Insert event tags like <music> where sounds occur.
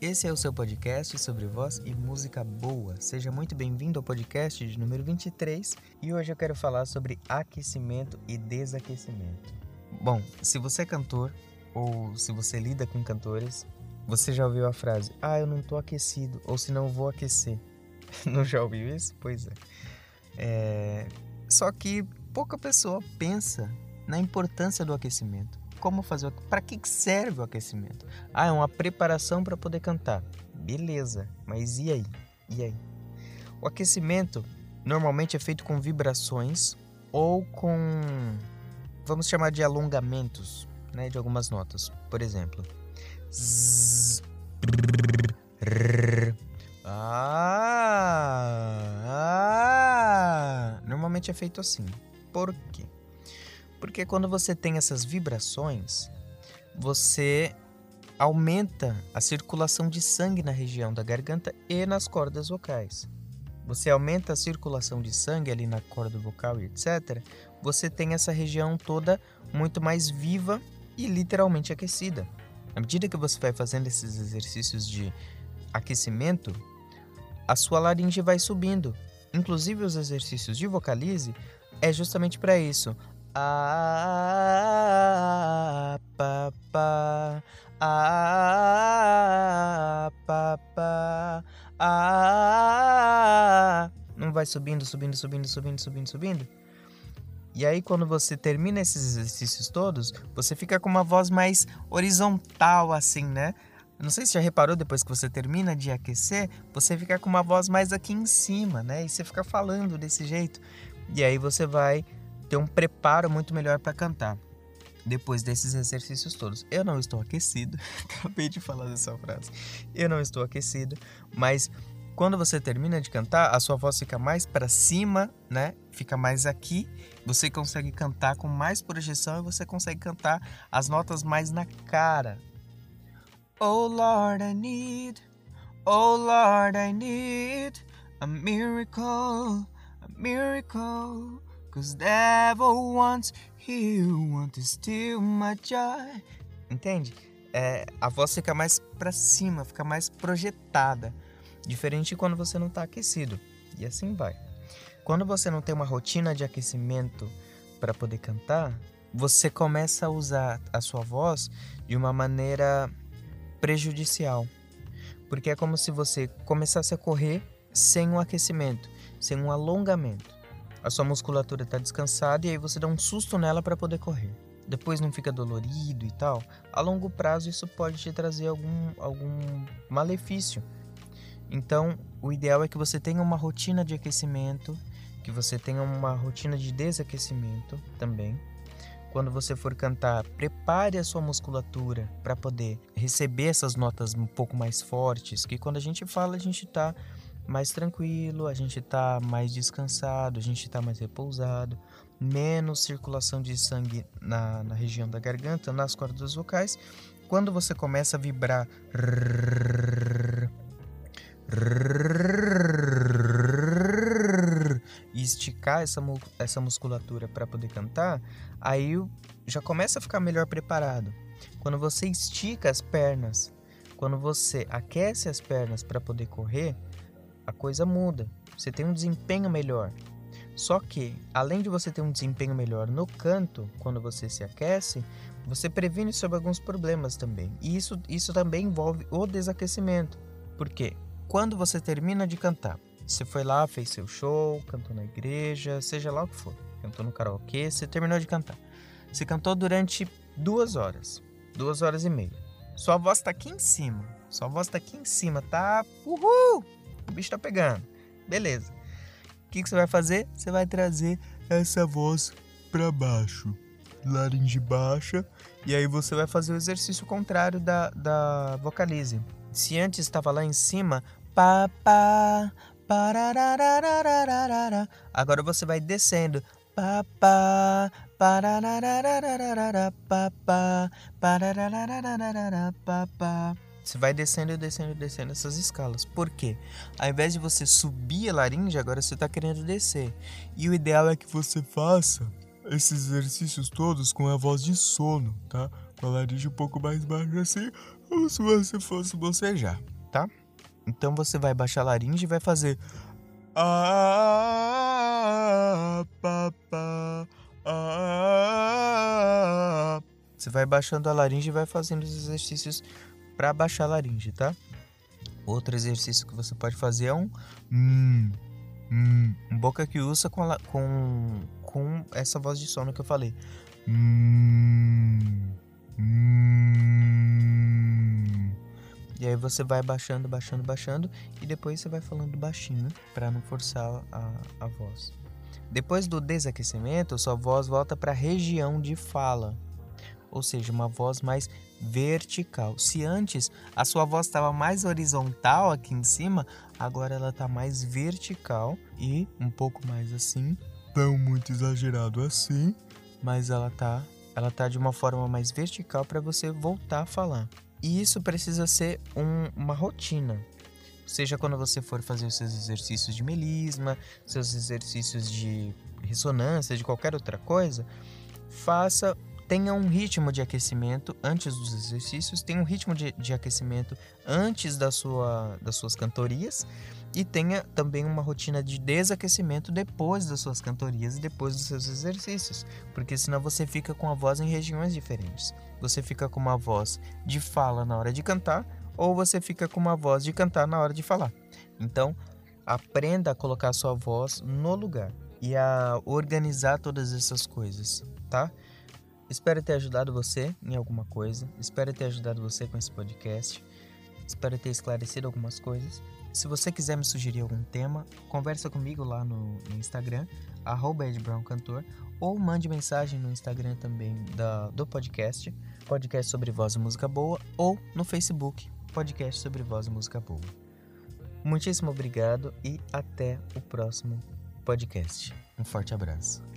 Esse é o seu podcast sobre voz e música boa. Seja muito bem-vindo ao podcast de número 23 e hoje eu quero falar sobre aquecimento e desaquecimento. Bom, se você é cantor ou se você lida com cantores, você já ouviu a frase: Ah, eu não tô aquecido, ou se não vou aquecer. <laughs> não já ouviu isso? Pois é. é. Só que pouca pessoa pensa na importância do aquecimento como fazer, para que serve o aquecimento? Ah, é uma preparação para poder cantar. Beleza, mas e aí? E aí? O aquecimento normalmente é feito com vibrações ou com vamos chamar de alongamentos, né, de algumas notas. Por exemplo, zzz, ah, ah, normalmente é feito assim. Por quê? Porque quando você tem essas vibrações, você aumenta a circulação de sangue na região da garganta e nas cordas vocais. Você aumenta a circulação de sangue ali na corda vocal e etc. Você tem essa região toda muito mais viva e literalmente aquecida. À medida que você vai fazendo esses exercícios de aquecimento, a sua laringe vai subindo. Inclusive os exercícios de vocalize é justamente para isso. Ah. Ah. Ah. Não vai subindo, subindo, subindo, subindo, subindo, subindo? E aí, quando você termina esses exercícios todos, você fica com uma voz mais horizontal, assim, né? Não sei se já reparou, depois que você termina de aquecer, você fica com uma voz mais aqui em cima, né? E você fica falando desse jeito. E aí você vai ter um preparo muito melhor para cantar. Depois desses exercícios todos, eu não estou aquecido. <laughs> Acabei de falar dessa frase. Eu não estou aquecido, mas quando você termina de cantar, a sua voz fica mais para cima, né? Fica mais aqui. Você consegue cantar com mais projeção e você consegue cantar as notas mais na cara. Oh Lord, I need, oh Lord, I need a miracle, a miracle. Cause devil wants, he wants to steal my joy. Entende? É, a voz fica mais para cima, fica mais projetada. Diferente quando você não está aquecido. E assim vai. Quando você não tem uma rotina de aquecimento para poder cantar, você começa a usar a sua voz de uma maneira prejudicial. Porque é como se você começasse a correr sem um aquecimento, sem um alongamento a sua musculatura está descansada e aí você dá um susto nela para poder correr. Depois não fica dolorido e tal. A longo prazo isso pode te trazer algum, algum malefício. Então, o ideal é que você tenha uma rotina de aquecimento, que você tenha uma rotina de desaquecimento também. Quando você for cantar, prepare a sua musculatura para poder receber essas notas um pouco mais fortes, que quando a gente fala, a gente está mais tranquilo, a gente está mais descansado, a gente está mais repousado, menos circulação de sangue na, na região da garganta, nas cordas vocais. Quando você começa a vibrar e esticar essa, essa musculatura para poder cantar, aí já começa a ficar melhor preparado. Quando você estica as pernas, quando você aquece as pernas para poder correr, a coisa muda. Você tem um desempenho melhor. Só que, além de você ter um desempenho melhor no canto, quando você se aquece, você previne sobre alguns problemas também. E isso, isso também envolve o desaquecimento. Porque quando você termina de cantar, você foi lá, fez seu show, cantou na igreja, seja lá o que for, cantou no karaokê, você terminou de cantar. Você cantou durante duas horas, duas horas e meia. Sua voz está aqui em cima, sua voz está aqui em cima, tá? Uhul! O bicho tá pegando. Beleza. O que, que você vai fazer? Você vai trazer essa voz para baixo. Laringe baixa. E aí você vai fazer o exercício contrário da, da vocalize. Se antes estava lá em cima, pá, pá, agora você vai descendo. Pá, pá, pá, pá, pá. Você vai descendo, descendo, descendo essas escalas. Por quê? Ao invés de você subir a laringe, agora você está querendo descer. E o ideal é que você faça esses exercícios todos com a voz de sono, tá? Com a laringe um pouco mais baixa assim. como se você fosse bocejar, tá? Então você vai baixar a laringe e vai fazer. Você vai baixando a laringe e vai fazendo os exercícios para baixar a laringe, tá? Outro exercício que você pode fazer é um hum, hum, um boca que usa com, com, com essa voz de sono que eu falei. Hum, hum. E aí você vai baixando, baixando, baixando e depois você vai falando baixinho para não forçar a, a voz. Depois do desaquecimento, sua voz volta para a região de fala, ou seja, uma voz mais vertical. Se antes a sua voz estava mais horizontal aqui em cima, agora ela está mais vertical e um pouco mais assim, não muito exagerado assim, mas ela tá, ela tá de uma forma mais vertical para você voltar a falar. E isso precisa ser um, uma rotina. Seja quando você for fazer os seus exercícios de melisma, seus exercícios de ressonância, de qualquer outra coisa, faça tenha um ritmo de aquecimento antes dos exercícios, tenha um ritmo de, de aquecimento antes da sua, das suas cantorias e tenha também uma rotina de desaquecimento depois das suas cantorias e depois dos seus exercícios, porque senão você fica com a voz em regiões diferentes. Você fica com uma voz de fala na hora de cantar ou você fica com uma voz de cantar na hora de falar. Então, aprenda a colocar a sua voz no lugar e a organizar todas essas coisas, tá? Espero ter ajudado você em alguma coisa. Espero ter ajudado você com esse podcast. Espero ter esclarecido algumas coisas. Se você quiser me sugerir algum tema, conversa comigo lá no, no Instagram, @edbrowncantor, ou mande mensagem no Instagram também da, do podcast, podcast sobre voz e música boa, ou no Facebook, podcast sobre voz e música boa. Muitíssimo obrigado e até o próximo podcast. Um forte abraço.